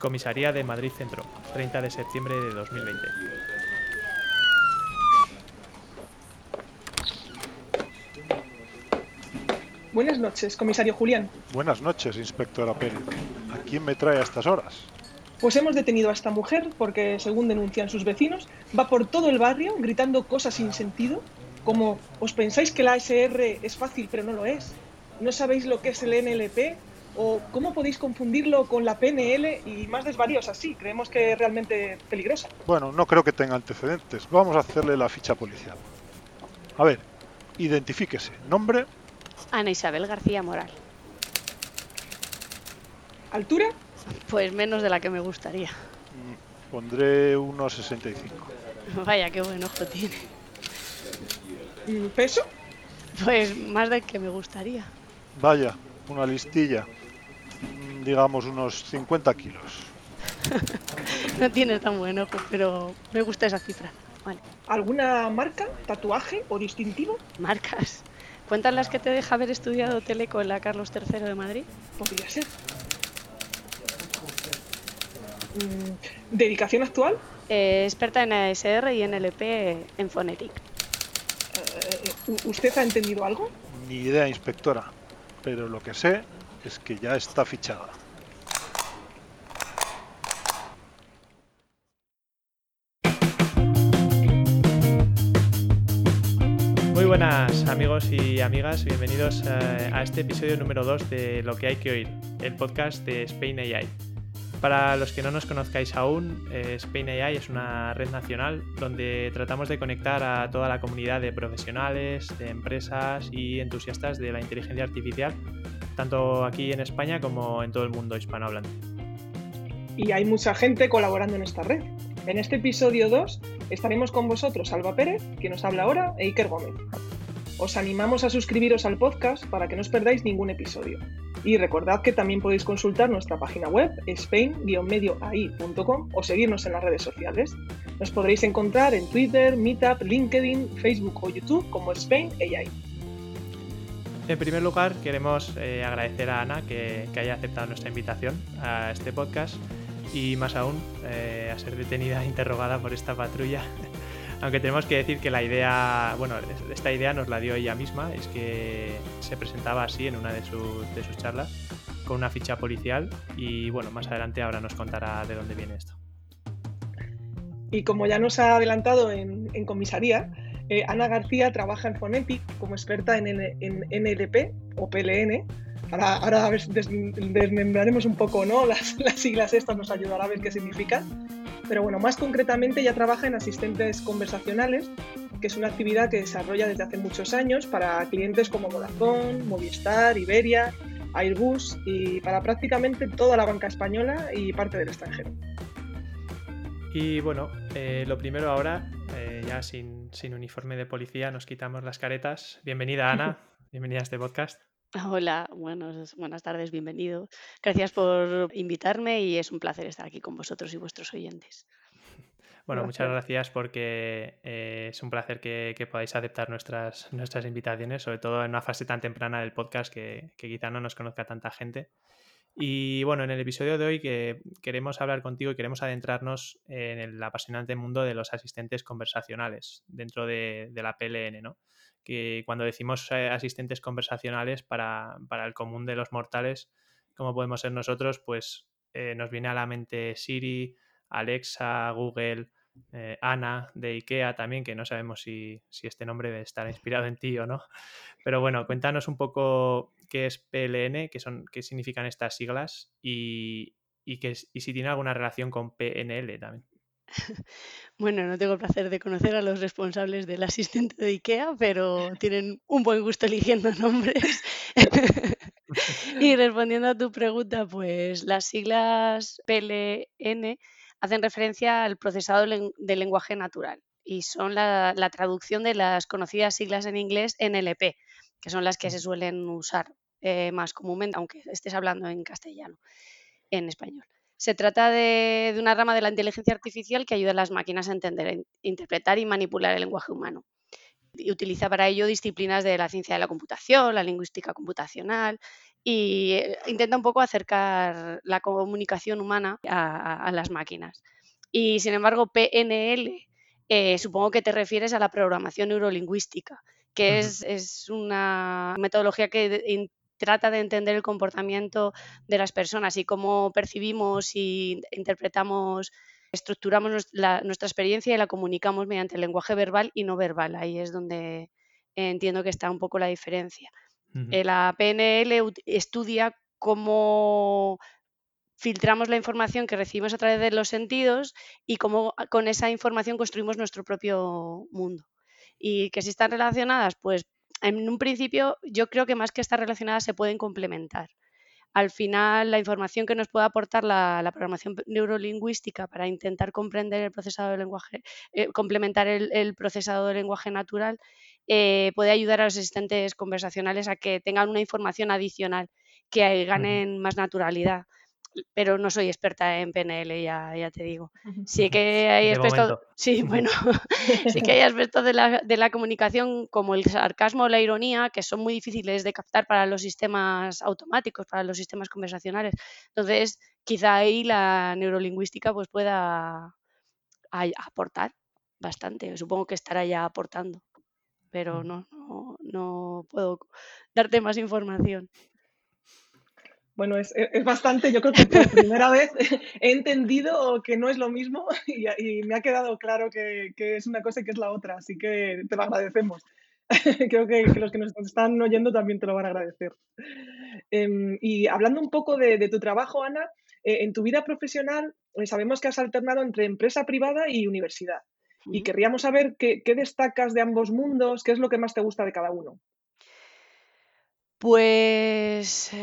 Comisaría de Madrid Centro, 30 de septiembre de 2020. Buenas noches, comisario Julián. Buenas noches, inspectora Pérez. ¿A quién me trae a estas horas? Pues hemos detenido a esta mujer porque, según denuncian sus vecinos, va por todo el barrio gritando cosas sin sentido, como ¿os pensáis que la ASR es fácil pero no lo es? ¿No sabéis lo que es el NLP? ¿O cómo podéis confundirlo con la PNL y más desvaríos así? Creemos que es realmente peligrosa. Bueno, no creo que tenga antecedentes. Vamos a hacerle la ficha policial. A ver, identifíquese. Nombre, Ana Isabel García Moral. ¿Altura? Pues menos de la que me gustaría. mm, pondré 1,65. Vaya, qué buen ojo tiene. ¿Peso? Pues más del que me gustaría. Vaya, una listilla. Mm, Digamos unos 50 kilos. No tiene tan buen ojo, pero me gusta esa cifra. Vale, ¿Alguna marca, tatuaje o distintivo? marcas. ¿Cuentan las que te deja haber estudiado Teleco en la Carlos III de Madrid? Podría ser. Mm, ¿Dedicación actual? Eh, experta en ASR y NLP en Phonetic. Eh, ¿u- ¿Usted ha entendido algo? Ni idea, inspectora. Pero lo que sé es que ya está fichada. Muy buenas amigos y amigas, bienvenidos eh, a este episodio número 2 de Lo que hay que oír, el podcast de Spain AI. Para los que no nos conozcáis aún, eh, Spain AI es una red nacional donde tratamos de conectar a toda la comunidad de profesionales, de empresas y entusiastas de la inteligencia artificial, tanto aquí en España como en todo el mundo hispanohablante. Y hay mucha gente colaborando en esta red. En este episodio 2 estaremos con vosotros Alba Pérez, que nos habla ahora, e Iker Gómez. Os animamos a suscribiros al podcast para que no os perdáis ningún episodio. Y recordad que también podéis consultar nuestra página web, spain-medioai.com, o seguirnos en las redes sociales. Nos podréis encontrar en Twitter, Meetup, LinkedIn, Facebook o YouTube como Spain AI. En primer lugar, queremos eh, agradecer a Ana que, haya aceptado nuestra invitación a este podcast y más aún eh, a ser detenida e interrogada por esta patrulla. Aunque tenemos que decir que la idea, bueno, esta idea nos la dio ella misma, es que se presentaba así en una de, sus- charlas con una ficha policial y bueno, más adelante ahora nos contará de dónde viene esto. Y como ya nos ha adelantado en comisaría, eh, Ana García trabaja en Phonetic como experta en, N- NLP o PLN. Ahora, ahora desmembraremos un poco ¿no? las, las siglas estas, nos ayudará a ver qué significan. Pero bueno, más concretamente ella trabaja en asistentes conversacionales, que es una actividad que desarrolla desde hace muchos años para clientes como Vodafone, Movistar, Iberia, Airbus y para prácticamente toda la banca española y parte del extranjero. Y bueno, eh, lo primero ahora, eh, ya sin, sin uniforme de policía, nos quitamos las caretas. Bienvenida Ana, bienvenida a este podcast. Hola, buenos, buenas tardes, bienvenido. Gracias por invitarme y es un placer estar aquí con vosotros y vuestros oyentes. Bueno, muchas Gracias. gracias porque eh, es un placer que, que podáis aceptar nuestras, nuestras invitaciones, sobre todo en una fase tan temprana del podcast que, que quizá no nos conozca tanta gente. Y bueno, en el episodio de hoy que queremos hablar contigo y queremos adentrarnos en el apasionante mundo de los asistentes conversacionales dentro de, de la PLN, ¿no? Que cuando decimos eh, asistentes conversacionales para, para el común de los mortales, como podemos ser nosotros, pues eh, nos viene a la mente Siri, Alexa, Google, eh, Ana de IKEA también, que no sabemos si, si este nombre debe estar inspirado en ti o no. Pero bueno, cuéntanos un poco qué es PLN, qué, son, qué significan estas siglas y, y, que, y si tiene alguna relación con PNL también. Bueno, no tengo el placer de conocer a los responsables del asistente de IKEA, pero tienen un buen gusto eligiendo nombres. y respondiendo a tu pregunta, pues las siglas PLN hacen referencia al procesado del lenguaje natural y son la, la traducción de las conocidas siglas en inglés NLP, que son las que se suelen usar eh, más comúnmente, aunque estés hablando en castellano, en español. Se trata de, de una rama de la inteligencia artificial que ayuda a las máquinas a entender, in- interpretar y manipular el lenguaje humano. Y utiliza para ello disciplinas de la ciencia de la computación, la lingüística computacional y eh, intenta un poco acercar la comunicación humana a, las máquinas. Y sin embargo, PNL, eh, supongo que te refieres a la programación neurolingüística, que es, una metodología que trata de entender el comportamiento de las personas y cómo percibimos y interpretamos, estructuramos nuestra, experiencia y la comunicamos mediante el lenguaje verbal y no verbal. Ahí es donde entiendo que está un poco la diferencia. Eh, la PNL estudia cómo filtramos la información que recibimos a través de los sentidos y cómo con esa información construimos nuestro propio mundo. Y que si están relacionadas, pues en un principio yo creo que más que estar relacionadas se pueden complementar. Al final, la información que nos puede aportar la, programación neurolingüística para intentar comprender el procesado del lenguaje, eh, complementar el, procesado del lenguaje natural, eh, puede ayudar a los asistentes conversacionales a que tengan una información adicional, que ganen más naturalidad pero no soy experta en PNL, ya, ya te digo. Sí que hay aspectos, sí, bueno, sí que hay aspectos de la, de la, comunicación como el sarcasmo o la ironía que son muy difíciles de captar para los sistemas automáticos, para los sistemas conversacionales. Entonces, quizá ahí la neurolingüística pues pueda aportar bastante. Supongo que estará ya aportando, pero no, no, no puedo darte más información. Bueno, es, bastante, yo creo que por primera vez he entendido que no es lo mismo y, me ha quedado claro que, es una cosa y que es la otra, así que te lo agradecemos. creo que, los que nos están oyendo también te lo van a agradecer. Em, y hablando un poco de, tu trabajo, Ana, eh, en tu vida profesional eh, sabemos que has alternado entre empresa privada y universidad. Y querríamos saber qué destacas de ambos mundos, qué es lo que más te gusta de cada uno. Pues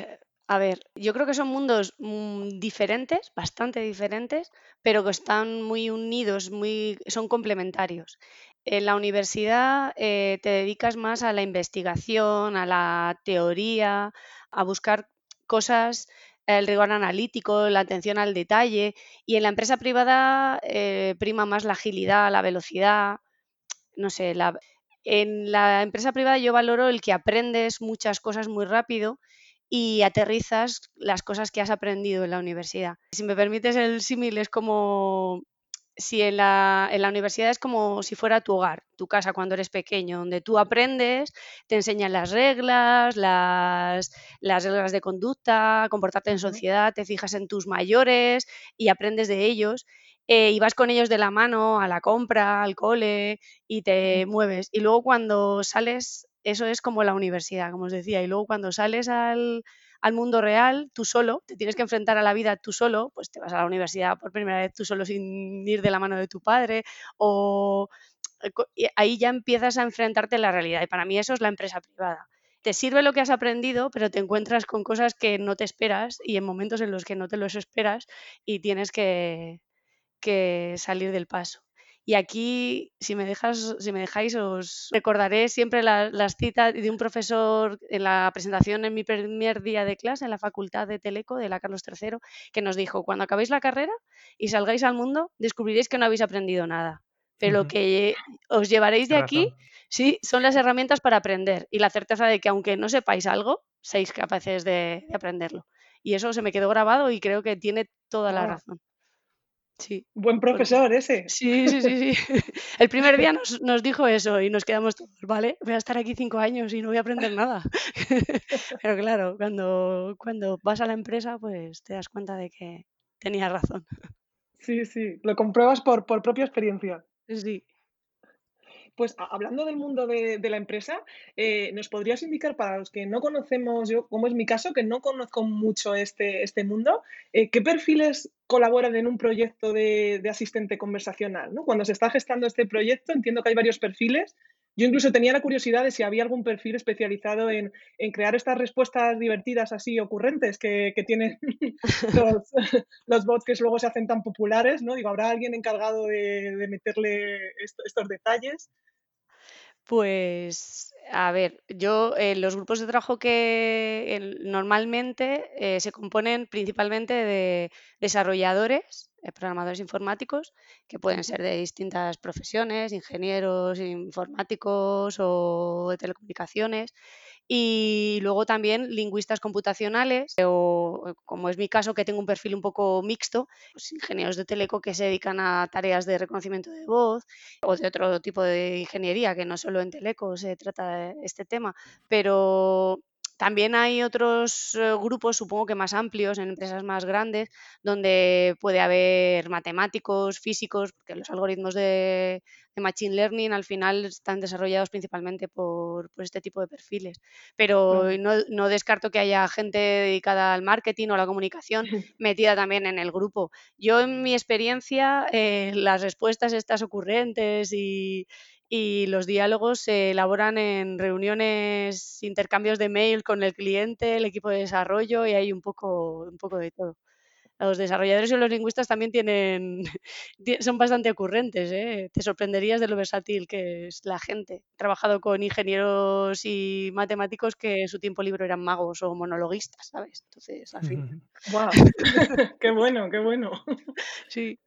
a ver, yo creo que son mundos mm, diferentes, bastante diferentes, pero que están muy unidos, muy, son complementarios. En la universidad eh, te dedicas más a la investigación, a la teoría, a buscar cosas, el rigor analítico, la atención al detalle, y en la empresa privada eh, prima más la agilidad, la velocidad, no sé, en la empresa privada yo valoro el que aprendes muchas cosas muy rápido y aterrizas las cosas que has aprendido en la universidad. Si me permites el símil, es como si en la, en la, universidad es como si fuera tu hogar, tu casa cuando eres pequeño, donde tú aprendes, te enseñan las reglas, las, las reglas de conducta, comportarte en sociedad, te fijas en tus mayores y aprendes de ellos. Eh, y vas con ellos de la mano a la compra, al cole y te mueves. Y luego cuando sales eso es como la universidad, como os decía. Y luego cuando sales al, mundo real, tú solo, te tienes que enfrentar a la vida tú solo, pues te vas a la universidad por primera vez tú solo sin ir de la mano de tu padre, o eh, ahí ya empiezas a enfrentarte a la realidad. Y para mí eso es la empresa privada. Te sirve lo que has aprendido, pero te encuentras con cosas que no te esperas y en momentos en los que no te los esperas y tienes que salir del paso. Y aquí, si me, dejas, si me dejáis, os recordaré siempre las citas de un profesor en la presentación en mi primer día de clase en la Facultad de Teleco de la Carlos III, que nos dijo, cuando acabéis la carrera y salgáis al mundo, descubriréis que no habéis aprendido nada. Pero lo que os llevaréis de aquí, sí, son las herramientas para aprender y la certeza de que aunque no sepáis algo, seáis capaces de, aprenderlo. Y eso se me quedó grabado y creo que tiene toda la razón. Sí. Buen profesor ese. Sí, sí, sí, sí. El primer día nos, dijo eso y nos quedamos todos, vale, voy a estar aquí cinco años y no voy a aprender nada. Pero claro, cuando, cuando vas a la empresa, pues te das cuenta de que tenía razón. Sí, sí, lo compruebas por, por propia experiencia. Sí. Pues hablando del mundo de, la empresa, eh, ¿nos podrías indicar para los que no conocemos, yo como es mi caso, que no conozco mucho este, este mundo, eh, qué perfiles colaboran en un proyecto de, asistente conversacional? Cuando se está gestando este proyecto, entiendo que hay varios perfiles. Yo incluso tenía la curiosidad de si había algún perfil especializado en, crear estas respuestas divertidas así ocurrentes que, tienen los, bots que luego se hacen tan populares, ¿no? Digo, ¿habrá alguien encargado de, meterle estos detalles? Pues, a ver, yo, eh, los grupos de trabajo que normalmente eh, se componen principalmente de desarrolladores, eh, programadores informáticos, que pueden ser de distintas profesiones, ingenieros informáticos o de telecomunicaciones, y luego también lingüistas computacionales o como es mi caso que tengo un perfil un poco mixto, pues ingenieros de teleco que se dedican a tareas de reconocimiento de voz o de otro tipo de ingeniería que no solo en teleco se trata este tema, pero también hay otros eh, grupos, supongo que más amplios, en empresas más grandes, donde puede haber matemáticos, físicos, porque los algoritmos de, Machine Learning al final están desarrollados principalmente por, este tipo de perfiles. Pero no, descarto que haya gente dedicada al marketing o a la comunicación metida también en el grupo. Yo, en mi experiencia, eh, las respuestas estas ocurrentes y, y los diálogos se elaboran en reuniones, intercambios de mail con el cliente, el equipo de desarrollo y hay un poco, un poco de todo. Los desarrolladores y los lingüistas también tienen, son bastante ocurrentes. ¿eh? Te sorprenderías de lo versátil que es la gente. He trabajado con ingenieros y matemáticos que en su tiempo libre eran magos o monologuistas, ¿sabes? Entonces, al fin. ¡Wow! ¡Qué bueno, qué bueno! Sí.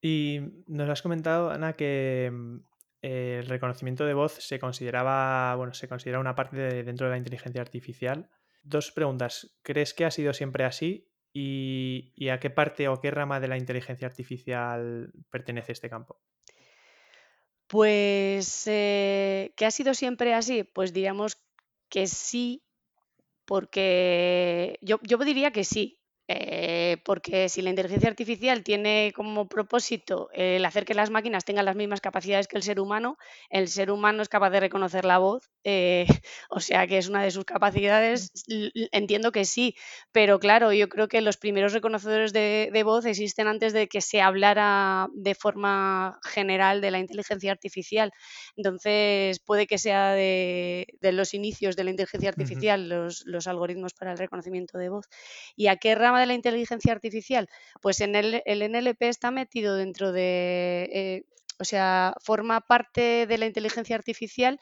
Y nos has comentado, Ana, que mm, el reconocimiento de voz se consideraba, bueno, se considera una parte de, dentro de la inteligencia artificial. Dos preguntas. ¿Crees que ha sido siempre así? ¿Y, a qué parte o qué rama de la inteligencia artificial pertenece este campo? Pues, eh, ¿que ha sido siempre así? Pues diríamos que sí, porque yo, yo diría que sí, eh, porque si la inteligencia artificial tiene como propósito el hacer que las máquinas tengan las mismas capacidades que el ser humano, el ser humano es capaz de reconocer la voz, eh, o sea que es una de sus capacidades, entiendo que sí, pero claro, yo creo que los primeros reconocedores de, voz existen antes de que se hablara de forma general de la inteligencia artificial, entonces puede que sea de, los inicios de la inteligencia artificial los, los algoritmos para el reconocimiento de voz. ¿Y a qué rama de la inteligencia artificial? Pues en el, NLP está metido dentro de, eh, o sea, forma parte de la inteligencia artificial,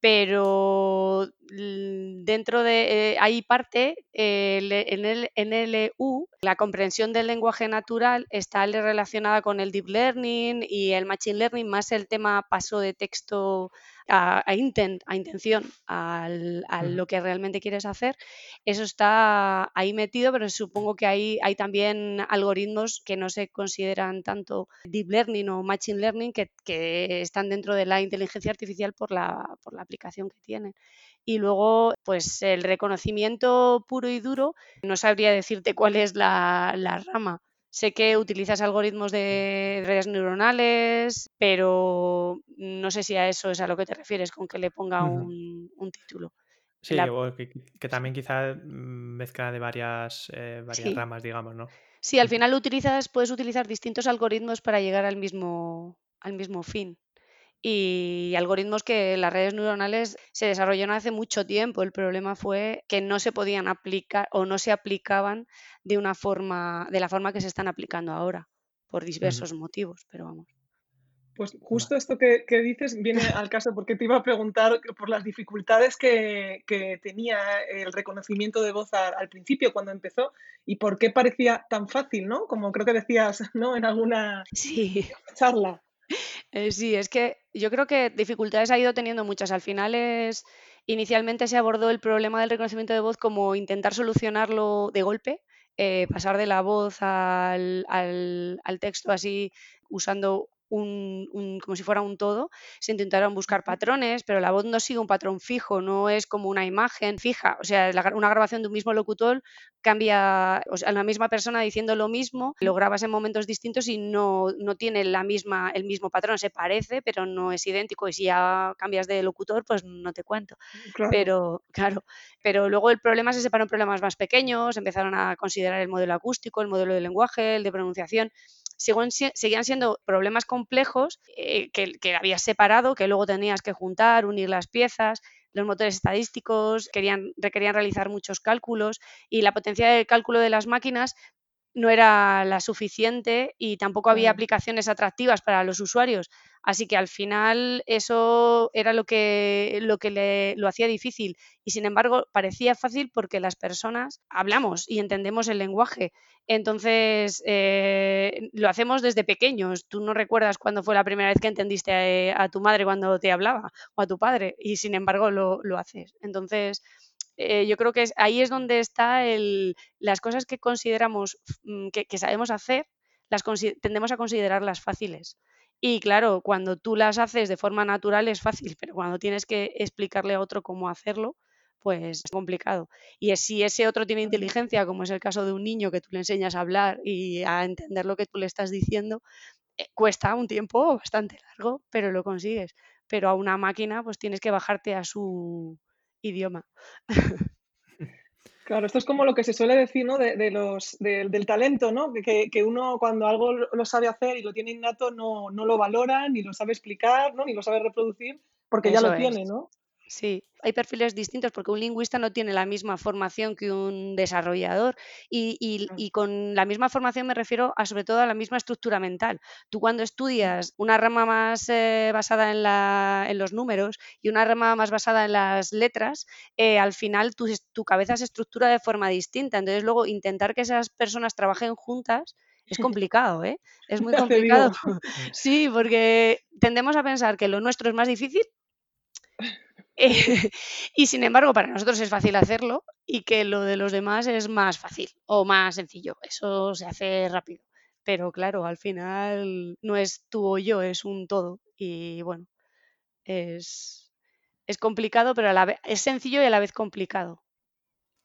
pero dentro de, eh, hay parte, en el NLU, la comprensión del lenguaje natural está relacionada con el deep learning y el machine learning, más el tema paso de texto a, intent, a intención, a lo que realmente quieres hacer, eso está ahí metido, pero supongo que hay, hay también algoritmos que no se consideran tanto deep learning o machine learning que, están dentro de la inteligencia artificial por la, por la aplicación que tienen. Y luego, pues el reconocimiento puro y duro, no sabría decirte cuál es la, la rama Sé que utilizas algoritmos de redes neuronales, pero no sé si a eso es a lo que te refieres con que le ponga un, título. Sí, que, también quizá mezcla de varias, eh, varias ramas, digamos, ¿no? Sí, al final utilizas, puedes utilizar distintos algoritmos para llegar al mismo, al mismo fin y algoritmos que las redes neuronales se desarrollaron hace mucho tiempo. El problema fue que no se podían aplicar o no se aplicaban de una forma, de la forma que se están aplicando ahora, por diversos motivos, pero vamos. Pues justo esto que, dices viene al caso porque te iba a preguntar por las dificultades que, tenía el reconocimiento de voz al principio cuando empezó y por qué parecía tan fácil, ¿no? Como creo que decías, ¿no? En alguna charla. Eh, sí, es que yo creo que dificultades ha ido teniendo muchas. Al final es, inicialmente se abordó el problema del reconocimiento de voz como intentar solucionarlo de golpe, eh, pasar de la voz al, al texto así usando un, como si fuera un todo, se intentaron buscar patrones, pero la voz no sigue un patrón fijo, no es como una imagen fija. O sea, una grabación de un mismo locutor cambia, o sea, la misma persona diciendo lo mismo, lo grabas en momentos distintos y no, no tiene la misma, el mismo patrón, se parece, pero no es idéntico. Y si ya cambias de locutor, pues no te cuento. Pero, claro, pero luego el problema se separó en problemas más pequeños, empezaron a considerar el modelo acústico, el modelo de lenguaje, el de pronunciación seguían siendo problemas complejos eh, que, que, habías separado, que luego tenías que juntar, unir las piezas. Los motores estadísticos querían, requerían realizar muchos cálculos y la potencia de cálculo de las máquinas no era la suficiente y tampoco había aplicaciones atractivas para los usuarios. Así que al final eso era lo que, lo que le, lo hacía difícil. Y sin embargo, parecía fácil porque las personas hablamos y entendemos el lenguaje. Entonces, eh, lo hacemos desde pequeños. Tú no recuerdas cuándo fue la primera vez que entendiste a, a tu madre cuando te hablaba o a tu padre y sin embargo lo, lo haces. Entonces, eh, yo creo que es, ahí es donde está el, las cosas que consideramos mm, que, que sabemos hacer, las tendemos a considerarlas fáciles. Y claro, cuando tú las haces de forma natural es fácil, pero cuando tienes que explicarle a otro cómo hacerlo, pues es complicado. Y es- si ese otro tiene inteligencia, como es el caso de un niño que tú le enseñas a hablar y a entender lo que tú le estás diciendo, eh, cuesta un tiempo bastante largo, pero lo consigues. Pero a una máquina, pues tienes que bajarte a su idioma. Claro, esto es como lo que se suele decir, ¿no? De, de los, de- del talento, ¿no? Que, que uno cuando algo lo sabe hacer y lo tiene innato no, no lo valora, ni lo sabe explicar, ¿no? Ni lo sabe reproducir, porque ya lo es. tiene, ¿no? Sí, hay perfiles distintos porque un lingüista no tiene la misma formación que un desarrollador y, y- y con la misma formación me refiero a sobre todo a la misma estructura mental. Tú cuando estudias una rama más eh, basada en, la- en los números y una rama más basada en las letras, eh, al final tu, tu cabeza se estructura de forma distinta. Entonces luego intentar que esas personas trabajen juntas es complicado, ¿eh? Es muy complicado. Sí, porque tendemos a pensar que lo nuestro es más difícil eh, y sin embargo, para nosotros es fácil hacerlo y que lo de los demás es más fácil o más sencillo. Eso se hace rápido. Pero claro, al final no es tú o yo, es un todo. Y bueno, es, es complicado, pero a la vez es sencillo y a la vez complicado.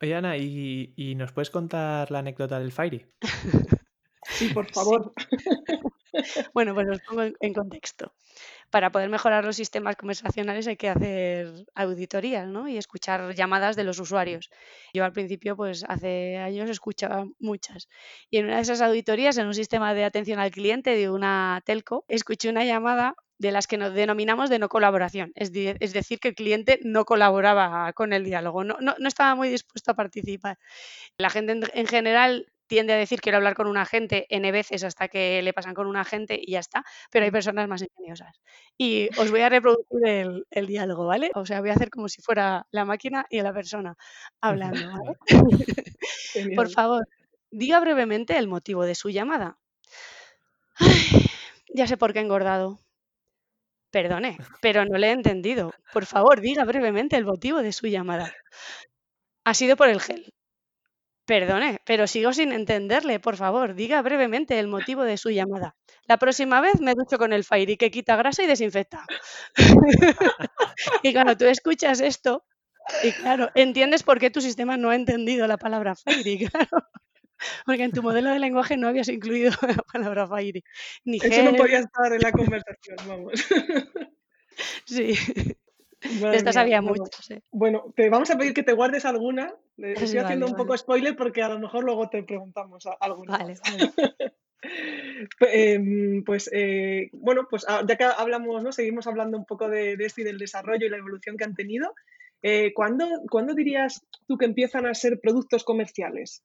Oye, Ana, ¿y, y nos puedes contar la anécdota del Fairy? Sí, por Sí. favor. Bueno, pues os pongo en, en contexto. Para poder mejorar los sistemas conversacionales hay que hacer auditorías, ¿no? Y escuchar llamadas de los usuarios. Yo al principio, pues hace años escuchaba muchas. Y en una de esas auditorías, en un sistema de atención al cliente de una telco, escuché una llamada de las que nos denominamos de no colaboración. Es, de- es decir, que el cliente no colaboraba con el diálogo, no, estaba muy dispuesto a participar. La gente en, en general tiende a decir quiero hablar con un agente n veces hasta que le pasan con un agente y ya está, pero hay personas más ingeniosas. Y os voy a reproducir el, el diálogo, ¿vale? O sea, voy a hacer como si fuera la máquina y la persona hablando, ¿vale? Por favor, diga brevemente el motivo de su llamada. Ay, ya sé por qué he engordado. Perdone, pero no le he entendido. Por favor, diga brevemente el motivo de su llamada. Ha sido por el gel. Perdone, pero sigo sin entenderle. Por favor, diga brevemente el motivo de su llamada. La próxima vez me ducho con el Fairy que quita grasa y desinfecta. y claro, tú escuchas esto y claro, entiendes por qué tu sistema no ha entendido la palabra Fairy, claro. Porque en tu modelo de lenguaje no habías incluido la palabra Fairy. Ni Eso no podía estar en la conversación, vamos. sí. Madre Estas mía, había bueno. te vamos a pedir que te guardes alguna. Sí, Estoy haciendo vale, un poco vale. spoiler porque a lo mejor luego te preguntamos alguna Vale, em, Pues eh, bueno, pues ah, ya que hablamos, ¿no? Seguimos hablando un poco de, de esto y del desarrollo y la evolución que han tenido. Eh, ¿cuándo, cuándo dirías tú que empiezan a ser productos comerciales?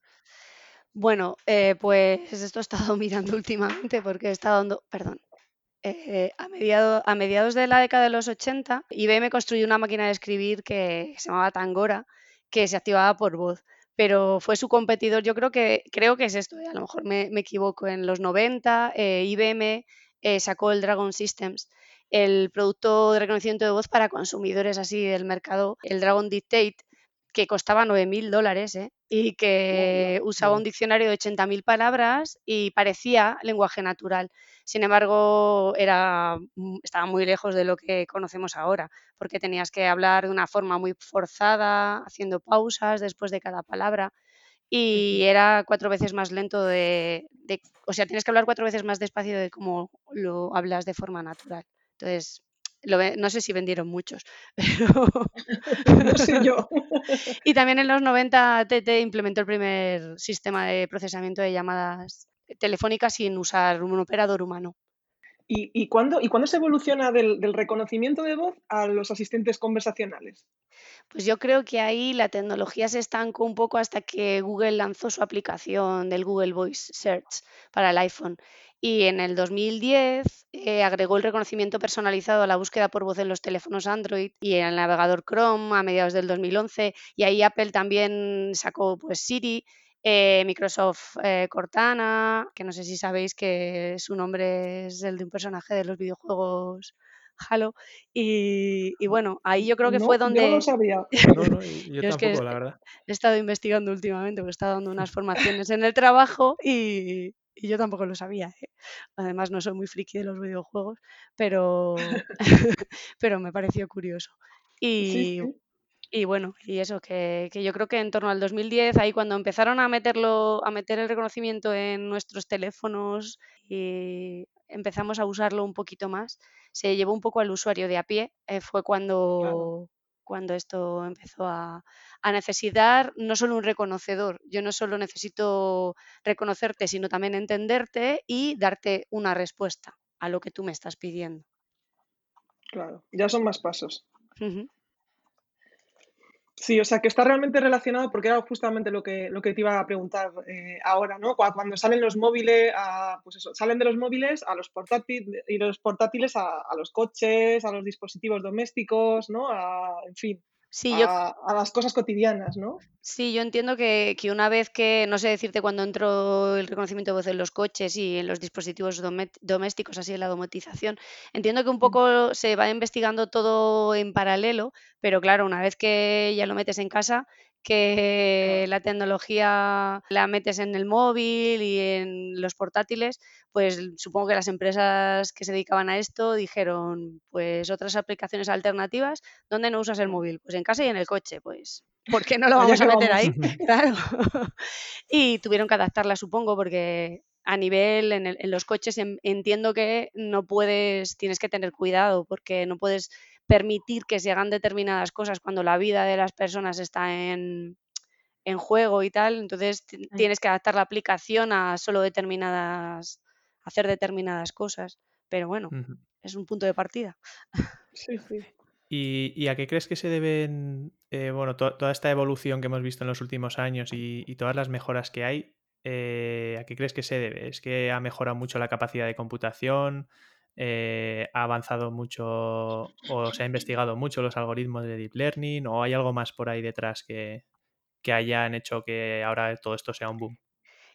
Bueno, eh, pues esto he estado mirando últimamente porque he estado dando, perdón, eh, a, mediado- a mediados de la década de los 80, IBM construyó una máquina de escribir que se llamaba Tangora, que se activaba por voz, pero fue su competidor, yo creo que, creo que es esto, eh, a lo mejor me, me equivoco, en los 90 eh, IBM eh, sacó el Dragon Systems, el producto de reconocimiento de voz para consumidores así del mercado, el Dragon Dictate, que costaba 9.000 dólares ¿eh? y que usaba un diccionario de 80.000 palabras y parecía lenguaje natural. Sin embargo, era, estaba muy lejos de lo que conocemos ahora, porque tenías que hablar de una forma muy forzada, haciendo pausas después de cada palabra y era cuatro veces más lento de, de- o sea, tienes que hablar cuatro veces más despacio de cómo lo hablas de forma natural. Entonces, lo no sé si vendieron muchos, pero... No sé yo. Y también en los 90 TT implementó el primer sistema de procesamiento de llamadas telefónicas sin usar un operador humano. ¿Y, y, cuándo, ¿Y cuándo se evoluciona del, del reconocimiento de voz a los asistentes conversacionales? Pues yo creo que ahí la tecnología se estancó un poco hasta que Google lanzó su aplicación del Google Voice Search para el iPhone. Y en el 2010 eh, agregó el reconocimiento personalizado a la búsqueda por voz en los teléfonos Android y en el navegador Chrome a mediados del 2011. Y ahí Apple también sacó pues Siri, eh, Microsoft eh, Cortana, que no sé si sabéis que su nombre es el de un personaje de los videojuegos Halo. Y, y bueno, ahí yo creo que No, fue yo no donde... lo sabía. No, no, y- yo Yo es que tampoco, la verdad. he estado investigando últimamente porque he estado dando unas formaciones en el trabajo y, y yo tampoco lo sabía. ¿eh? Además, no soy muy friki de los videojuegos, pero, pero me pareció curioso. Y, sí. y bueno, y eso, que, que yo creo que en torno al 2010, ahí cuando empezaron a meterlo, a meter el reconocimiento en nuestros teléfonos y empezamos a usarlo un poquito más, se llevó un poco al usuario de a pie. eh, fue Claro. Cuando, esto empezó a, a necesitar no solo un reconocedor, yo no solo necesito reconocerte, sino también entenderte y darte una respuesta a lo que tú me estás pidiendo. Claro, ya son más pasos. Sí, o sea, que está realmente relacionado porque era justamente lo que, lo que te iba a preguntar eh, ahora, ¿no? Cua- Cuando salen los móviles, a, pues eso, salen de los móviles a los portátiles y los portátiles a, a los coches, a los dispositivos domésticos, ¿no? A, en fin, Sí, yo a, a las cosas cotidianas, ¿no? Sí, yo entiendo que, que una vez que, no sé decirte cuándo entró el reconocimiento de voz en los coches y en los dispositivos domésticos, así en la domotización, entiendo que un poco se va investigando todo en paralelo, pero claro, una vez que ya lo metes en casa, que la tecnología la metes en el móvil y en los portátiles, pues supongo que las empresas que se dedicaban a esto dijeron, pues otras aplicaciones alternativas, ¿dónde no usas el móvil? Pues en casa y en el coche, pues ¿por qué no lo vamos a meter ahí? Claro. Y tuvieron que adaptarla, supongo, porque a nivel en, el- en los coches en- entiendo que no puedes, tienes que tener cuidado porque no puedes permitir que se hagan determinadas cosas cuando la vida de las personas está en, en juego y tal. Entonces ti- tienes que adaptar la aplicación a solo determinadas, hacer determinadas cosas. Pero bueno, es un punto de partida. Sí, sí. ¿Y, y a qué crees que se deben, eh, bueno, to- toda esta evolución que hemos visto en los últimos años y, y todas las mejoras que hay? eh, ¿A qué crees que se debe? ¿Es que ha mejorado mucho la capacidad de computación? Eh, ¿Ha avanzado mucho o se ha investigado mucho los algoritmos de Deep Learning? ¿O hay algo más por ahí detrás que, que hayan hecho que ahora todo esto sea un boom?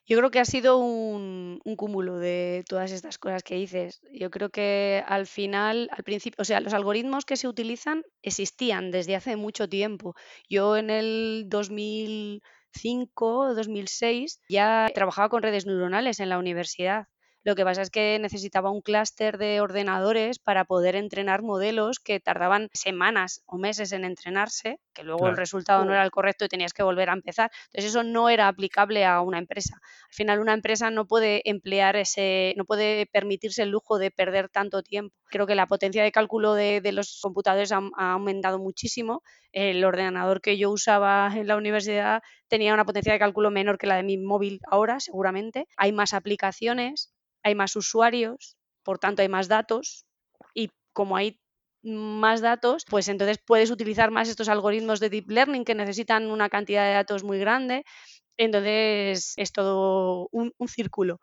Yo creo que ha sido un, un cúmulo de todas estas cosas que dices. Yo creo que al final, al principio, o sea, los algoritmos que se utilizan existían desde hace mucho tiempo. Yo en el 2005, 2006 ya trabajaba con redes neuronales en la universidad. Lo que pasa es que necesitaba un clúster de ordenadores para poder entrenar modelos que tardaban semanas o meses en entrenarse, que luego el resultado no era el correcto y tenías que volver a empezar. Entonces eso no era aplicable a una empresa. Al final una empresa no puede emplear ese, no puede permitirse el lujo de perder tanto tiempo. Creo que la potencia de cálculo de, de los computadores ha, ha aumentado muchísimo. El ordenador que yo usaba en la universidad tenía una potencia de cálculo menor que la de mi móvil ahora, seguramente. Hay más aplicaciones, hay más usuarios, por tanto hay más datos y como hay más datos, pues entonces puedes utilizar más estos algoritmos de deep learning que necesitan una cantidad de datos muy grande. Entonces es todo un, círculo.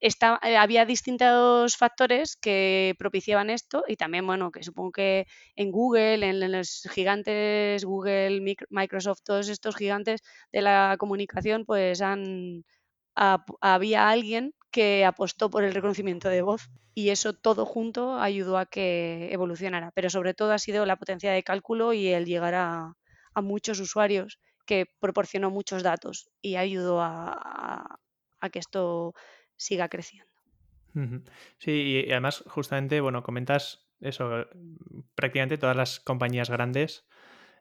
Eh, había distintos factores que propiciaban esto y también, bueno, que supongo que en Google, en, los gigantes, Google, Mic- Microsoft, todos estos gigantes de la comunicación, pues han, había alguien que apostó por el reconocimiento de voz y eso todo junto ayudó a que evolucionara. Pero sobre todo ha sido la potencia de cálculo y el llegar a, muchos usuarios que proporcionó muchos datos y ayudó a, que esto siga creciendo. Sí, y además, justamente, bueno, comentas eso, prácticamente todas las compañías grandes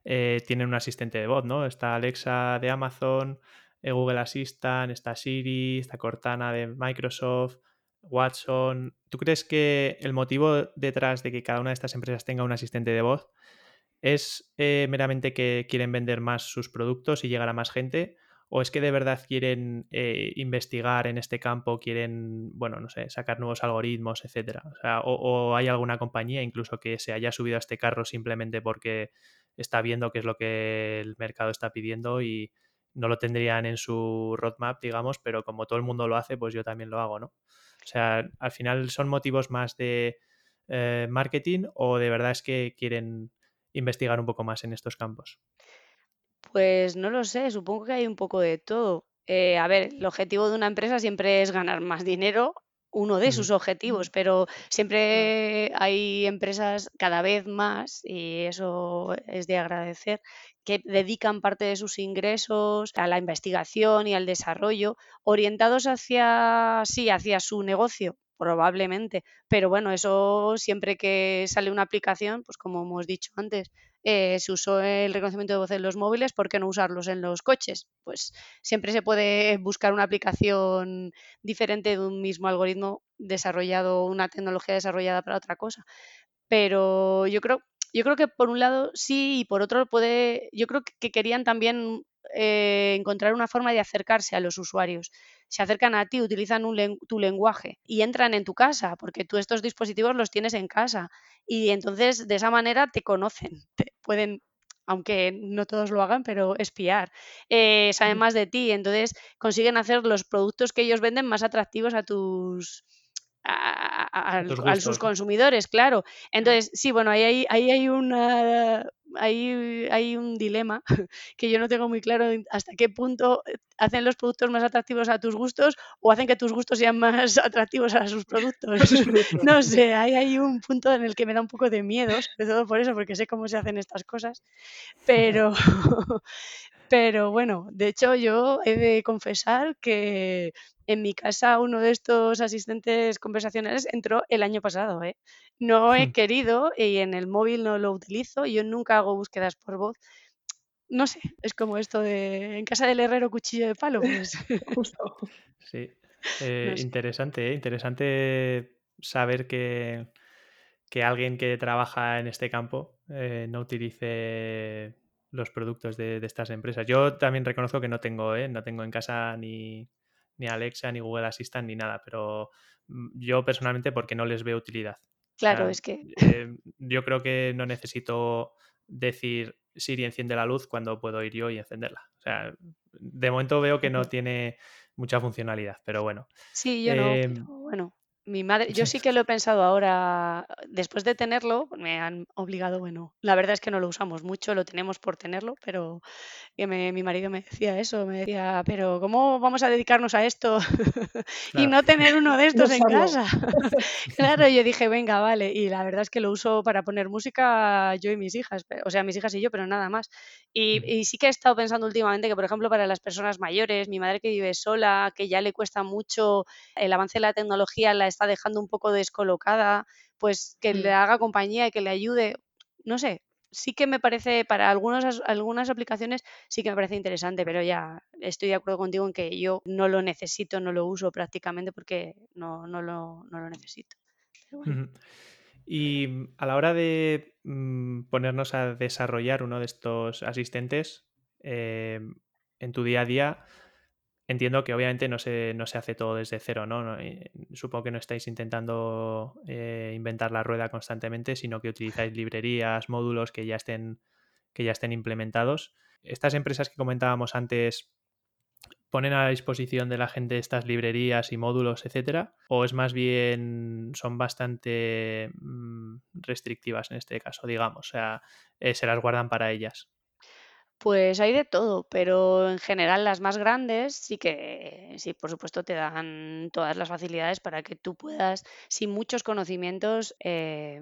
eh, tienen un asistente de voz, ¿no? Está Alexa de Amazon, Google Assistant, está Siri, está Cortana de Microsoft, Watson. ¿Tú crees que el motivo detrás de que cada una de estas empresas tenga un asistente de voz es eh, meramente que quieren vender más sus productos y llegar a más gente? ¿O es que de verdad quieren eh, investigar en este campo, quieren, bueno, no sé, sacar nuevos algoritmos, etcétera? O, sea, o, hay alguna compañía incluso que se haya subido a este carro simplemente porque está viendo qué es lo que el mercado está pidiendo y no lo tendrían en su roadmap, digamos, pero como todo el mundo lo hace, pues yo también lo hago, ¿no? O sea, al final son motivos más de eh, marketing o de verdad es que quieren investigar un poco más en estos campos. Pues no lo sé, supongo que hay un poco de todo. Eh, a ver, el objetivo de una empresa siempre es ganar más dinero, uno de sus objetivos, pero siempre hay empresas cada vez más, y eso es de agradecer, que dedican parte de sus ingresos a la investigación y al desarrollo, orientados hacia, sí, hacia su negocio, probablemente, pero bueno, eso siempre que sale una aplicación, pues como hemos dicho antes, eh, se usó el reconocimiento de voz en los móviles, ¿por qué no usarlos en los coches? Pues siempre se puede buscar una aplicación diferente de un mismo algoritmo desarrollado, una tecnología desarrollada para otra cosa. Pero yo creo, yo creo que por un lado sí y por otro puede, yo creo que querían también eh, encontrar una forma de acercarse a los usuarios. Se acercan a ti, utilizan tu lenguaje y entran en tu casa, porque tú estos dispositivos los tienes en casa y entonces de esa manera te conocen, te pueden aunque no todos lo hagan, pero espiar, eh, saben más de ti, entonces consiguen hacer los productos que ellos venden más atractivos a tus, a, sus consumidores, claro. Entonces, sí, bueno, ahí hay, ahí hay una ahí hay un dilema que yo no tengo muy claro hasta qué punto hacen los productos más atractivos a tus gustos o hacen que tus gustos sean más atractivos a sus productos. no sé, ahí hay un punto en el que me da un poco de miedo, sobre todo por eso, porque sé cómo se hacen estas cosas. Pero, pero bueno, de hecho yo he de confesar que en mi casa uno de estos asistentes conversacionales entró el año pasado. ¿eh? No he hmm. querido y en el móvil no lo utilizo. Yo nunca hago búsquedas por voz. No sé, es como esto de en casa del herrero cuchillo de palo. Pues. Sí, eh, interesante, ¿eh? interesante saber que, que alguien que trabaja en este campo eh, no utilice los productos de, estas empresas. Yo también reconozco que no tengo, ¿eh? no tengo en casa ni, ni Alexa, ni Google Assistant, ni nada, pero mm, yo personalmente porque no les veo utilidad. Claro, es que... Eh, yo creo que no necesito decir Siri enciende la luz cuando puedo ir yo y encenderla. O sea, de momento veo que no tiene mucha funcionalidad, pero bueno. Sí, yo no, em, bueno. Mi madre, yo sí que lo he pensado ahora, después de tenerlo, me han obligado, bueno, la verdad es que no lo usamos mucho, lo tenemos por tenerlo, pero mi marido me decía eso, me decía, pero ¿cómo vamos a dedicarnos a esto y no tener uno de estos en casa? claro, yo dije, venga, vale, y la verdad es que lo uso para poner música yo y mis hijas, o sea, mis hijas y yo, pero nada más. Y, y sí que he estado pensando últimamente que, por ejemplo, para las personas mayores, mi madre que vive sola, que ya le cuesta mucho el avance de la tecnología, la está dejando un poco descolocada, pues que le mm. haga compañía y que le ayude, no sé, sí que me parece, para algunos, algunas aplicaciones sí que me parece interesante, pero ya estoy de acuerdo contigo en que yo no lo necesito, no lo uso prácticamente porque no, no, lo, no lo necesito. Y a la hora de mm, ponernos a desarrollar uno de estos asistentes eh, en tu día a día, Entiendo que obviamente no se, no se hace todo desde cero, ¿no? Eh, supongo que no estáis intentando eh, inventar la rueda constantemente, sino que utilizáis librerías, módulos que ya estén, que ya estén implementados. Estas empresas que comentábamos antes ponen a disposición de la gente estas librerías y módulos, etcétera, o es más bien son bastante mm, restrictivas en este caso, digamos, o sea, eh, se las guardan para ellas. Pues hay de todo, pero en general las más grandes sí que, sí, por supuesto, te dan todas las facilidades para que tú puedas, sin muchos conocimientos, eh,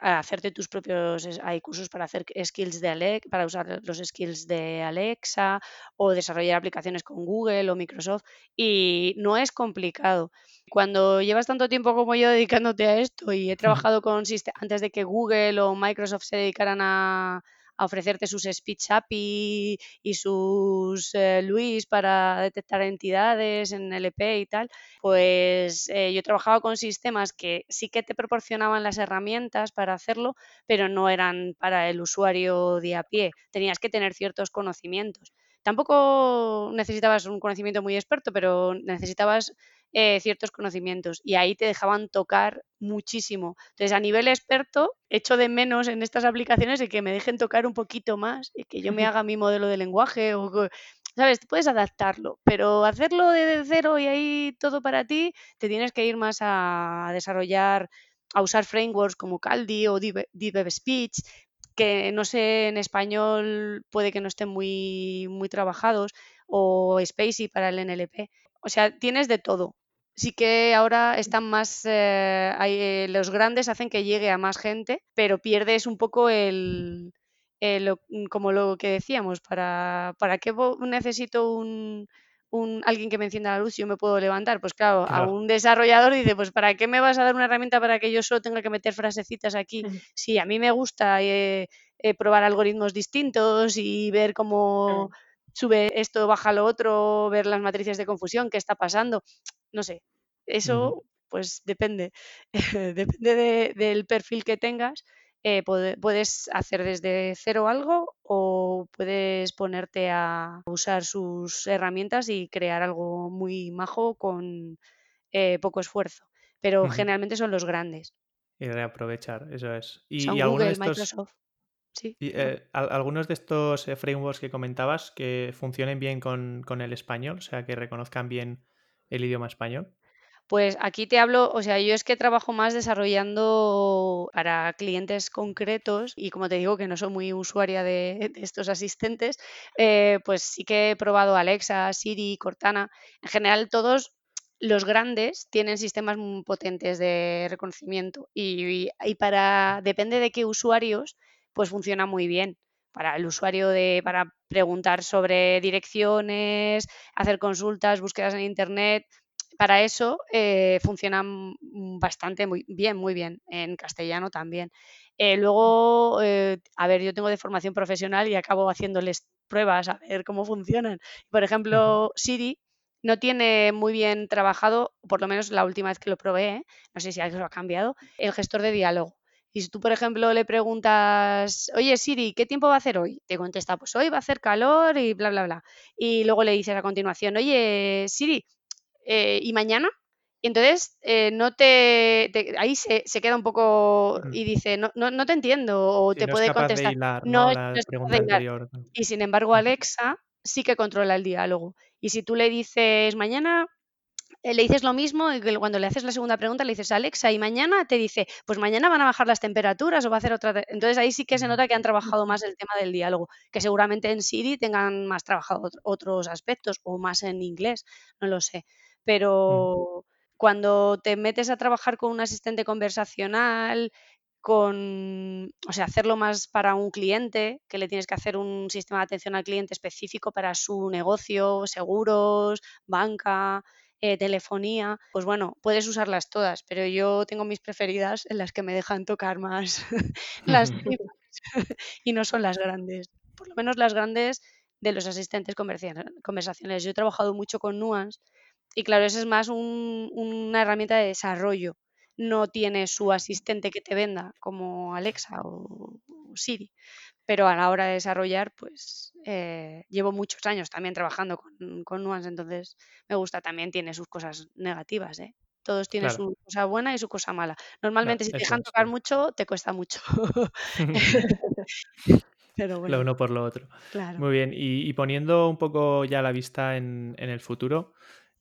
hacerte tus propios, hay cursos para hacer skills de Alexa, para usar los skills de Alexa o desarrollar aplicaciones con Google o Microsoft y no es complicado. Cuando llevas tanto tiempo como yo dedicándote a esto y he trabajado con antes de que Google o Microsoft se dedicaran a a ofrecerte sus speech API y sus eh, Luis para detectar entidades en LP y tal, pues eh, yo he trabajado con sistemas que sí que te proporcionaban las herramientas para hacerlo, pero no eran para el usuario de a pie. Tenías que tener ciertos conocimientos. tampoco necesitabas un conocimiento muy experto, pero necesitabas eh, ciertos conocimientos y ahí te dejaban tocar muchísimo. Entonces, a nivel experto, echo de menos en estas aplicaciones de que me dejen tocar un poquito más y que yo me haga mi modelo de lenguaje o, ¿sabes? Puedes adaptarlo, pero hacerlo de cero y ahí todo para ti, te tienes que ir más a desarrollar, a usar frameworks como Caldi o Deep Speech, que no sé, en español puede que no estén muy, muy trabajados, o Spacey para el NLP. O sea, tienes de todo sí que ahora están más, eh, eh, los grandes hacen que llegue a más gente, pero pierdes un poco el, mm, como lo que decíamos, ¿para, para qué necesito un, alguien que me encienda la luz y yo me puedo levantar? Pues claro, a un desarrollador dice, pues ¿para qué me vas a dar una herramienta para que yo solo tenga que meter frasecitas aquí? Sí, a mí me gusta eh, probar algoritmos distintos y ver cómo... sube esto, baja lo otro, ver las matrices de confusión, qué está pasando no sé, eso pues depende, depende del perfil que tengas. Eh, puedes hacer desde cero algo o puedes ponerte a usar sus herramientas y crear algo muy majo con eh, poco esfuerzo. Pero generalmente son los grandes. Y reaprovechar, eso es. Y, Google, Microsoft. Sí, eh, algunos de estos frameworks que comentabas que funcionen bien con, con, el español, o sea, que reconozcan bien el idioma español? Pues aquí te hablo, o sea, yo es que trabajo más desarrollando para clientes concretos y como te digo que no soy muy usuaria de, estos asistentes, eh, pues sí que he probado Alexa, Siri, Cortana. En general todos los grandes tienen sistemas muy potentes de reconocimiento y, y, para, depende de qué usuarios, pues funciona muy bien para el usuario de, para preguntar sobre direcciones, hacer consultas, búsquedas en internet. Para eso eh, funcionan bastante muy bien, muy bien, en castellano también. Eh, luego, eh, a ver, yo tengo de formación profesional y acabo haciéndoles pruebas a ver cómo funcionan. Por ejemplo, Siri no tiene muy bien trabajado, por lo menos la última vez que lo probé, no sé si algo ha cambiado, el gestor de diálogo. Y si tú, por ejemplo, le preguntas, oye Siri, ¿qué tiempo va a hacer hoy? Te contesta, pues hoy va a hacer calor y bla, bla, bla. Y luego le dices a continuación, oye Siri, eh, ¿y mañana? Y entonces eh, no te, ahí se, queda un poco y dice, no, no, no te entiendo o te puede contestar. no, es de Y sin embargo, Alexa sí que controla el diálogo. Y si tú le dices, mañana le dices lo mismo y cuando le haces la segunda pregunta le dices Alexa y mañana te dice, pues mañana van a bajar las temperaturas o va a hacer otra. Entonces ahí sí que se nota que han trabajado más el tema del diálogo, que seguramente en Siri tengan más trabajado otros aspectos o más en inglés, no lo sé. Pero cuando te metes a trabajar con un asistente conversacional, con, o sea, hacerlo más para un cliente, que le tienes que hacer un sistema de atención al cliente específico para su negocio, seguros, banca, eh, telefonía, pues bueno, puedes usarlas todas, pero yo tengo mis preferidas en las que me dejan tocar más las y no son las grandes. Por lo menos las grandes de los asistentes conversacionales. Yo he trabajado mucho con Nuance y claro, esa es más una herramienta de desarrollo. No tiene su asistente que te venda como Alexa o Siri pero a la hora de desarrollar, pues eh, llevo muchos años también trabajando con, con, Nuance, entonces me gusta también, tiene sus cosas negativas, ¿eh? Todos tienen su cosa buena y su cosa mala. Normalmente si te dejan tocar mucho, te cuesta mucho. pero bueno. Lo uno por lo otro. Muy bien, y, poniendo un poco ya la vista en, en el futuro,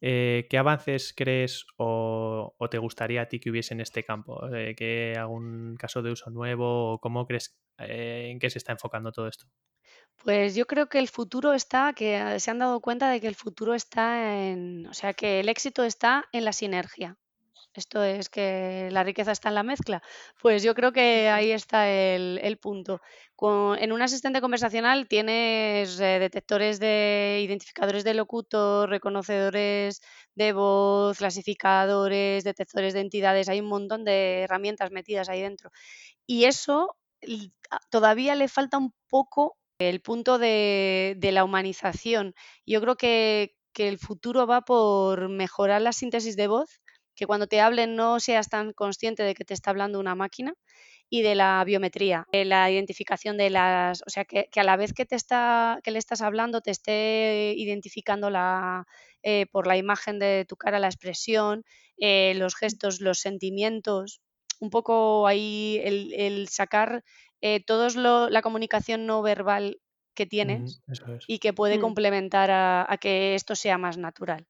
eh, ¿Qué avances crees o, te gustaría a ti que hubiese en este campo? Eh, ¿Qué algún caso de uso nuevo cómo crees eh, en qué se está enfocando todo esto? Pues yo creo que el futuro está, que se han dado cuenta de que el futuro está en, o sea, que el éxito está en la sinergia. Esto es que la riqueza está en la mezcla. Pues yo creo que ahí está el, punto. en un asistente conversacional tienes eh, detectores de identificadores de locutor, reconocedores de voz, clasificadores, detectores de entidades. Hay un montón de herramientas metidas ahí dentro. Y eso todavía le falta un poco el punto de, la humanización. Yo creo que, que el futuro va por mejorar la síntesis de voz que cuando te hablen no seas tan consciente de que te está hablando una máquina y de la biometría, de la identificación de las, o sea, que, a la vez que te está, que le estás hablando te esté identificando la, eh, por la imagen de tu cara, la expresión, eh, los gestos, los sentimientos, un poco ahí el, sacar eh, toda la comunicación no verbal que tienes y que puede mm. complementar a, que esto sea más natural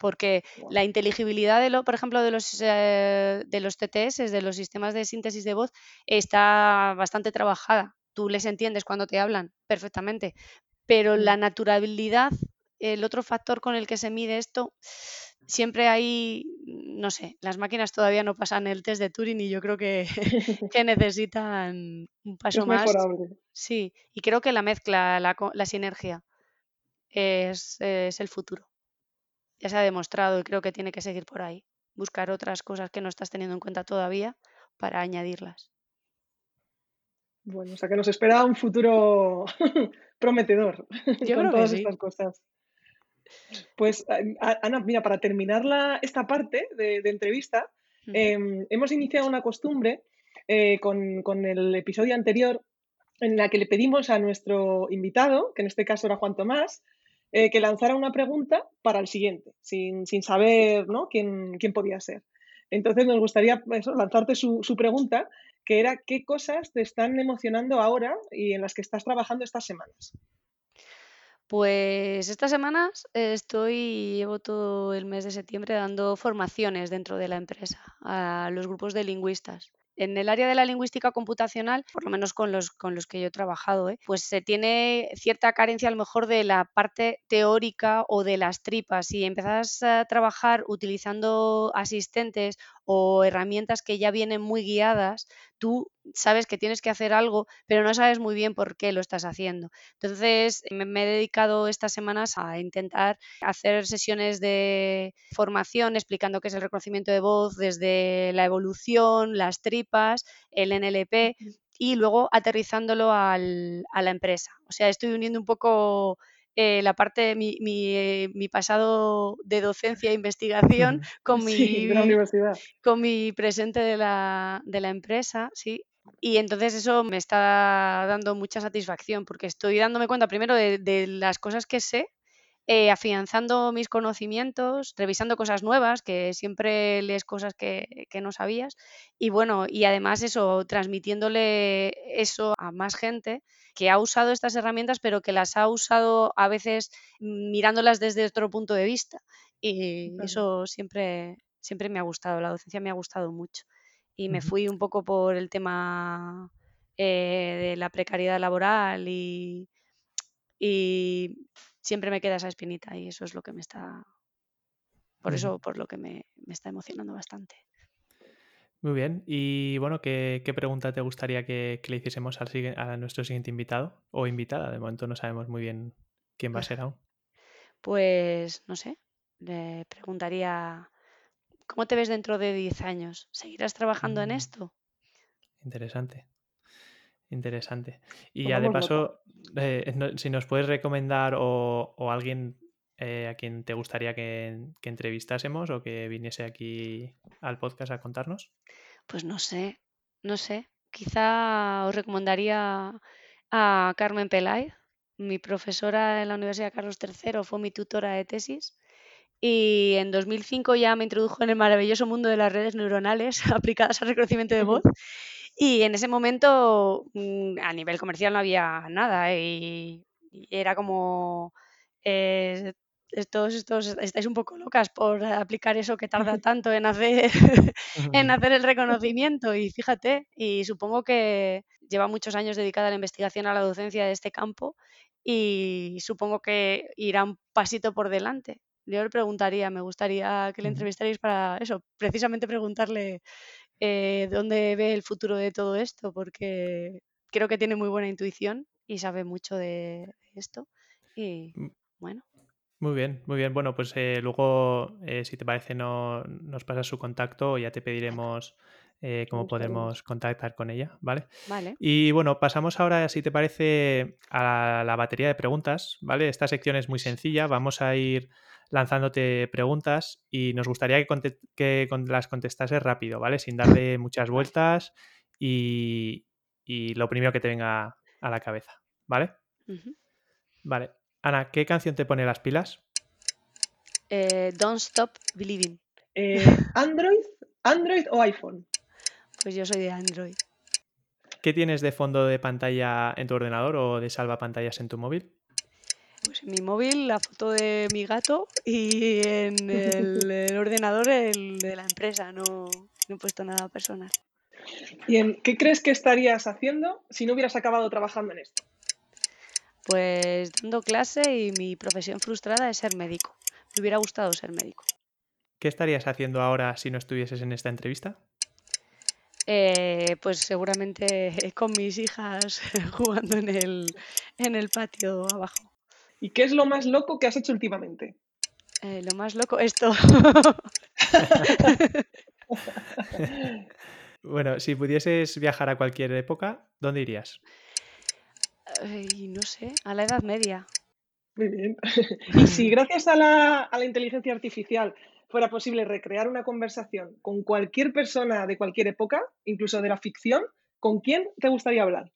porque la inteligibilidad de lo, por ejemplo, de los, eh, de los TTS, de los sistemas de síntesis de voz, está bastante trabajada. Tú les entiendes cuando te hablan perfectamente, pero la mm. naturalidad, el otro factor con el que se mide esto, siempre hay, no sé, las máquinas todavía no pasan el test de Turing y yo creo que, necesitan un paso más. Sí, y creo que la mezcla, la, la sinergia es, es el futuro ya se ha demostrado y creo que tiene que seguir por ahí. Buscar otras cosas que no estás teniendo en cuenta todavía para añadirlas. Bueno, o sea que nos espera un futuro prometedor con todas estas cosas. Pues Ana, mira, para terminar esta parte de, entrevista, em, hemos iniciado una costumbre eh, con, con, el episodio anterior en la que le pedimos a nuestro invitado, que en este caso era Juan Tomás, eh, que lanzara una pregunta para el siguiente, sin, saber ¿no? quién, quién, podía ser. Entonces nos gustaría lanzarte su, pregunta, que era qué cosas te están emocionando ahora y en las que estás trabajando estas semanas. Pues estas semanas estoy, llevo todo el mes de septiembre dando formaciones dentro de la empresa a los grupos de lingüistas. En el área de la lingüística computacional, por lo menos con los, con los que yo he trabajado, ¿eh? pues se tiene cierta carencia a lo mejor de la parte teórica o de las tripas. y empiezas a trabajar utilizando asistentes o herramientas que ya vienen muy guiadas, tú sabes que tienes que hacer algo, pero no sabes muy bien por qué lo estás haciendo. Entonces, me, he dedicado estas semanas a intentar hacer sesiones de formación explicando qué es el reconocimiento de voz desde la evolución, las tripas, el NLP y luego aterrizándolo a la empresa. O sea, estoy uniendo un poco eh, la parte, mi, mi, mi, pasado de docencia e investigación con mi, con mi presente de la, de la empresa, sí, y entonces eso me está dando mucha satisfacción porque estoy dándome cuenta primero de, de las cosas que sé eh, afianzando mis conocimientos, revisando cosas nuevas, que siempre lees cosas que, no sabías. Y bueno, y además eso, transmitiéndole eso a más gente que ha usado estas herramientas, pero que las ha usado a veces mirándolas desde otro punto de vista. Y eso siempre, siempre me ha gustado, la docencia me ha gustado mucho. Y me fui un poco por el tema eh, de la precariedad laboral y, y siempre me queda esa espinita y eso es lo que me está, por eso, por lo que me, está emocionando bastante. Muy bien. Y bueno, ¿qué, pregunta te gustaría que, le hiciésemos al, a nuestro siguiente invitado o invitada? De momento no sabemos muy bien quién va a ser aún. Pues no sé, le preguntaría, ¿cómo te ves dentro de 10 años? ¿Seguirás trabajando en mm. esto? Interesante. Interesante. Y ya de paso, eh, si nos puedes recomendar o, alguien eh, a quien te gustaría que, entrevistásemos o que viniese aquí al podcast a contarnos. Pues no sé, no sé. Quizá os recomendaría a Carmen Pelay, mi profesora en la Universidad Carlos III, fue mi tutora de tesis. Y en 2005 ya me introdujo en el maravilloso mundo de las redes neuronales aplicadas al reconocimiento de voz. Y en ese momento mm, a nivel comercial no había nada y, era como, eh, estos, estos, estáis un poco locas por aplicar eso que tarda tanto en hacer, en hacer el reconocimiento y fíjate, y supongo que lleva muchos años dedicada a la investigación a la docencia de este campo y supongo que irá un pasito por delante. Yo le preguntaría, me gustaría que le entrevistarais para eso, precisamente preguntarle eh, dónde ve el futuro de todo esto, porque creo que tiene muy buena intuición y sabe mucho de esto. Y bueno. Muy bien, muy bien. Bueno, pues eh, luego, eh, si te parece, no, nos pasas su contacto, ya te pediremos eh, cómo podemos contactar con ella, ¿vale? Vale. Y bueno, pasamos ahora, si te parece, a la batería de preguntas, ¿vale? Esta sección es muy sencilla, vamos a ir lanzándote preguntas y nos gustaría que, conte- que con- las contestases rápido, ¿vale? Sin darle muchas vueltas y, y lo primero que te venga a la cabeza, ¿vale? Vale. Ana, ¿qué canción te pone las pilas? Eh, don't stop believing. Eh, ¿Android, Android o iPhone? Pues yo soy de Android. ¿Qué tienes de fondo de pantalla en tu ordenador o de salvapantallas en tu móvil? Pues en mi móvil la foto de mi gato y en el, el ordenador el de la empresa. No, no he puesto nada personal. ¿Y en qué crees que estarías haciendo si no hubieras acabado trabajando en esto? Pues dando clase y mi profesión frustrada es ser médico. Me hubiera gustado ser médico. ¿Qué estarías haciendo ahora si no estuvieses en esta entrevista? Eh, pues seguramente con mis hijas jugando en el, en el patio abajo. ¿Y qué es lo más loco que has hecho últimamente? Eh, lo más loco, esto. Bueno, si pudieses viajar a cualquier época, ¿dónde irías? No sé, a la Edad Media. Muy bien. Y si gracias a la, a la inteligencia artificial fuera posible recrear una conversación con cualquier persona de cualquier época, incluso de la ficción, ¿con quién te gustaría hablar?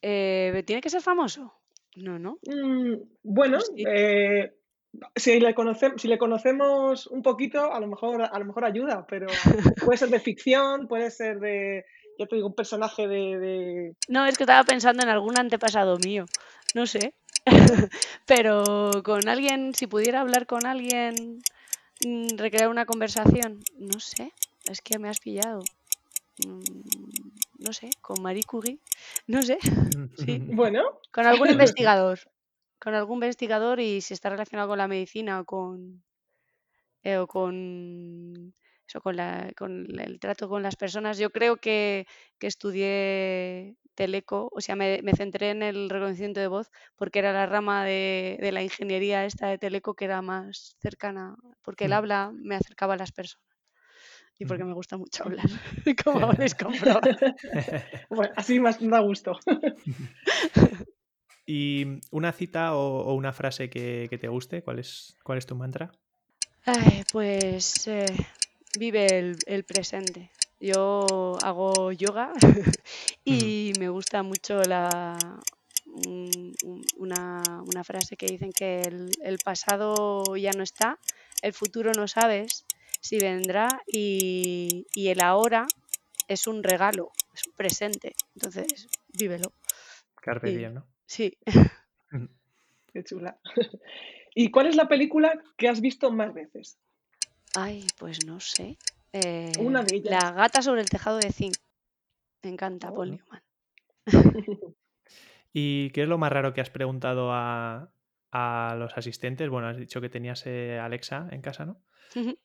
Eh, ¿Tiene que ser famoso? No, no. Mm, bueno, Sí. eh, si, le conoce- si le conocemos un poquito, a lo mejor, a lo mejor ayuda, pero puede ser de ficción, puede ser de, ya te digo, un personaje de, de- No, es que estaba pensando en algún antepasado mío. No sé. Pero con alguien, si pudiera hablar con alguien, mm, recrear una conversación, no sé. Es que me has pillado. Mm, No sé, con Marie Curie. No sé. Sí. Bueno, Con algún investigador. Con algún investigador y si está relacionado con la medicina o con. eh, o con. Eso, con, la, con el trato con las personas. Yo creo que, que estudié teleco, o sea, me, me centré en el reconocimiento de voz porque era la rama de, de la ingeniería esta de teleco que era más cercana, porque el Mm. habla me acercaba a las personas y porque me gusta mucho hablar, como habéis comprobado. bueno, así más da gusto. ¿Y una cita o, o una frase que, que te guste? ¿Cuál es, cuál es tu mantra? Ay, pues eh, vive el, el presente. Yo hago yoga y me gusta mucho la, un- un- una, una frase que dicen que el, el pasado ya no está, el futuro no sabes si vendrá y, y el ahora es un regalo, es un presente. Entonces, vívelo. Carpe Sí. diem, ¿no? Sí. Qué chula. ¿Y cuál es la película que has visto más veces? Ay, pues no sé. Eh, Una de ellas. La gata sobre el tejado de zinc. Me encanta Oh, Paul no. Newman. ¿Y qué es lo más raro que has preguntado a, a los asistentes? Bueno, has dicho que tenías eh, Alexa en casa, ¿no?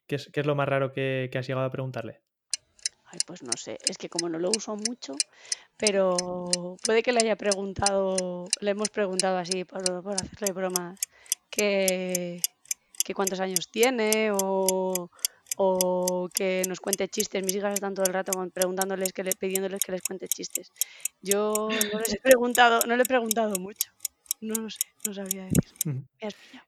¿Qué es, qué es lo más raro que, que has llegado a preguntarle? Ay, pues no sé, es que como no lo uso mucho, pero puede que le haya preguntado, le hemos preguntado así por, por hacerle bromas, que, que cuántos años tiene o, o que nos cuente chistes. Mis hijas están todo el rato preguntándoles que le, pidiéndoles que les cuente chistes. Yo no les he preguntado, no le he preguntado mucho. No lo sé, no sabría decir. Ujú. Me has pillado.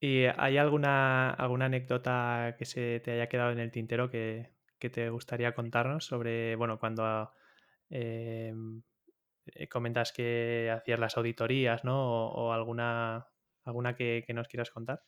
¿Y hay alguna, alguna anécdota que se te haya quedado en el tintero que, que te gustaría contarnos sobre, bueno, cuando eh, eh, comentas que hacías las auditorías, ¿no? O, o alguna, alguna que, que nos quieras contar.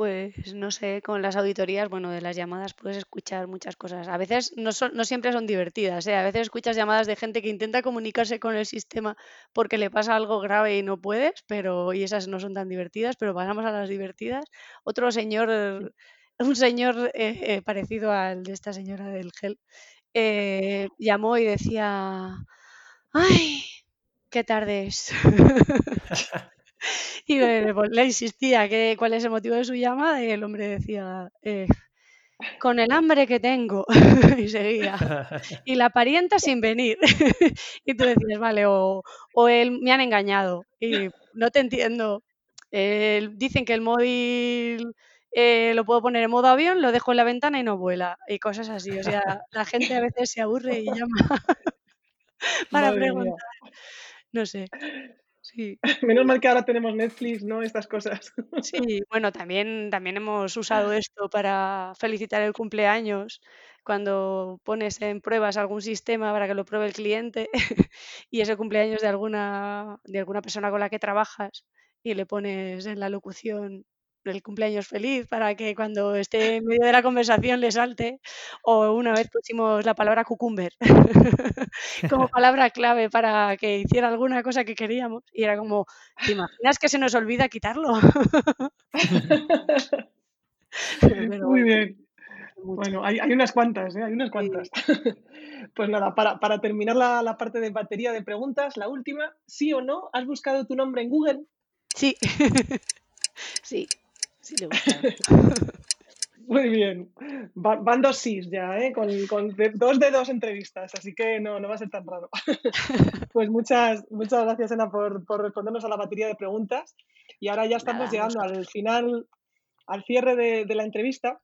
Pues no sé, con las auditorías, bueno, de las llamadas puedes escuchar muchas cosas. A veces no, son, no siempre son divertidas, ¿eh? A veces escuchas llamadas de gente que intenta comunicarse con el sistema porque le pasa algo grave y no puedes, pero y esas no son tan divertidas, pero pasamos a las divertidas. Otro señor, un señor eh, eh, parecido al de esta señora del gel, llamó y decía, ¡ay! ¡Qué tarde es! Y le, le insistía que cuál es el motivo de su llamada y el hombre decía, eh, con el hambre que tengo. y seguía. Y la parienta sin venir. y tú decías, vale, o, o él, me han engañado. Y no te entiendo. Eh, dicen que el móvil eh, lo puedo poner en modo avión, lo dejo en la ventana y no vuela. Y cosas así. O sea, la gente a veces se aburre y llama para preguntar. No sé. Sí. Menos mal que ahora tenemos Netflix, ¿no? Estas cosas. Sí, bueno, también, también hemos usado esto para felicitar el cumpleaños cuando pones en pruebas algún sistema para que lo pruebe el cliente y es el cumpleaños de alguna, de alguna persona con la que trabajas y le pones en la locución el cumpleaños feliz para que cuando esté en medio de la conversación le salte. O una vez pusimos la palabra cucumber como palabra clave para que hiciera alguna cosa que queríamos. Y era como, ¿te imaginas que se nos olvida quitarlo? Muy bien. Bueno, hay, unas cuantas, ¿eh? hay unas cuantas. pues nada, para, terminar la, la, parte de batería de preguntas, la última, ¿sí o no? ¿Has buscado tu nombre en Google? Sí. sí. Muy bien. van dos sís ya, ¿eh? con, dos de dos entrevistas, así que no, no va a ser tan raro. pues muchas, muchas gracias, Ana, por, respondernos a la batería de preguntas. Y ahora ya estamos llegando al final, al cierre de, la entrevista.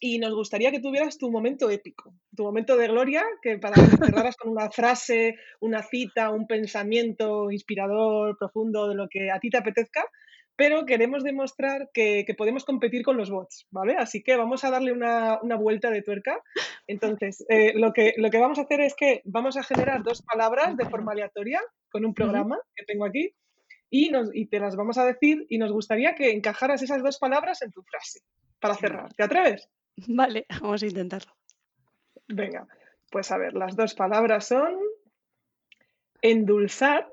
Y nos gustaría que tuvieras tu momento épico, tu momento de gloria, que para que cerraras con una frase, una cita, un pensamiento inspirador, profundo, de lo que a ti te apetezca, pero queremos demostrar que, podemos competir con los bots, ¿vale? Así que vamos a darle una, vuelta de tuerca. Entonces, eh, lo, que, lo que vamos a hacer es que vamos a generar dos palabras de forma aleatoria con un programa que tengo aquí y, nos, y te las vamos a decir y nos gustaría que encajaras esas dos palabras en tu frase para cerrar. ¿Te atreves? Vale, vamos a intentarlo. Venga, pues a ver, las dos palabras son endulzar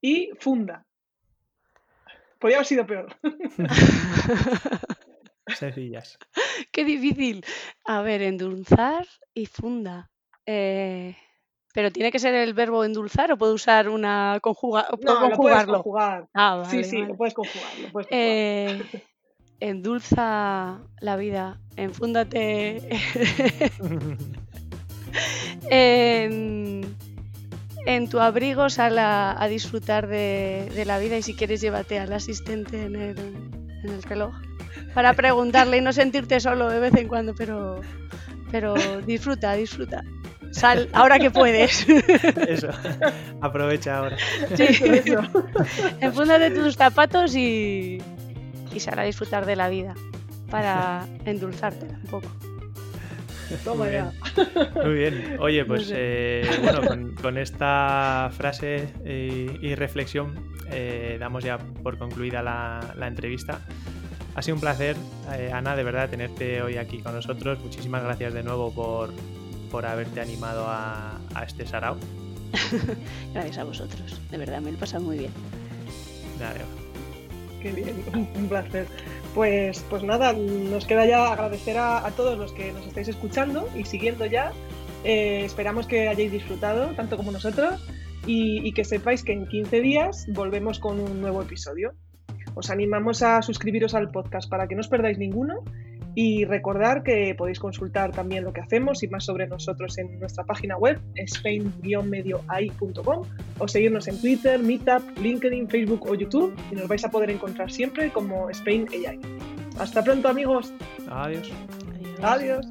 y funda. Podría haber sido peor. Sencillas. Qué difícil. A ver, endulzar y funda. Eh, pero tiene que ser el verbo endulzar o puedo usar una conjuga no, conjugarlo. Lo conjugar. Ah, sí, sí, lo puedes conjugar. Eh, endulza la vida. Enfúndate. en en tu abrigo sal a, disfrutar de, la vida y si quieres llévate al asistente en el, reloj para preguntarle y no sentirte solo de vez en cuando, pero, pero disfruta, disfruta. Sal ahora que puedes. Eso, aprovecha ahora. Sí, eso. Enfúndate tus zapatos y, y sal a disfrutar de la vida para endulzarte un poco. Toma Muy ya. Bien. Muy bien. Oye, pues eh, bueno, con, esta frase y, reflexión eh, damos ya por concluida la, entrevista. Ha sido un placer, eh, Ana, de verdad, tenerte hoy aquí con nosotros. Muchísimas gracias de nuevo por, por haberte animado a, este sarao. gracias a vosotros, de verdad, me lo he pasado muy bien. Qué bien, un placer. Pues, pues nada, nos queda ya agradecer a, todos los que nos estáis escuchando y siguiendo ya. Eh, esperamos que hayáis disfrutado, tanto como nosotros, y, y que sepáis que en 15 días volvemos con un nuevo episodio. Os animamos a suscribiros al podcast para que no os perdáis ninguno y recordar que podéis consultar también lo que hacemos y más sobre nosotros en nuestra página web, spain-medioai.com, o seguirnos en Twitter, Meetup, LinkedIn, Facebook o YouTube y nos vais a poder encontrar siempre como Spain AI. Hasta pronto amigos. Adiós. Adiós.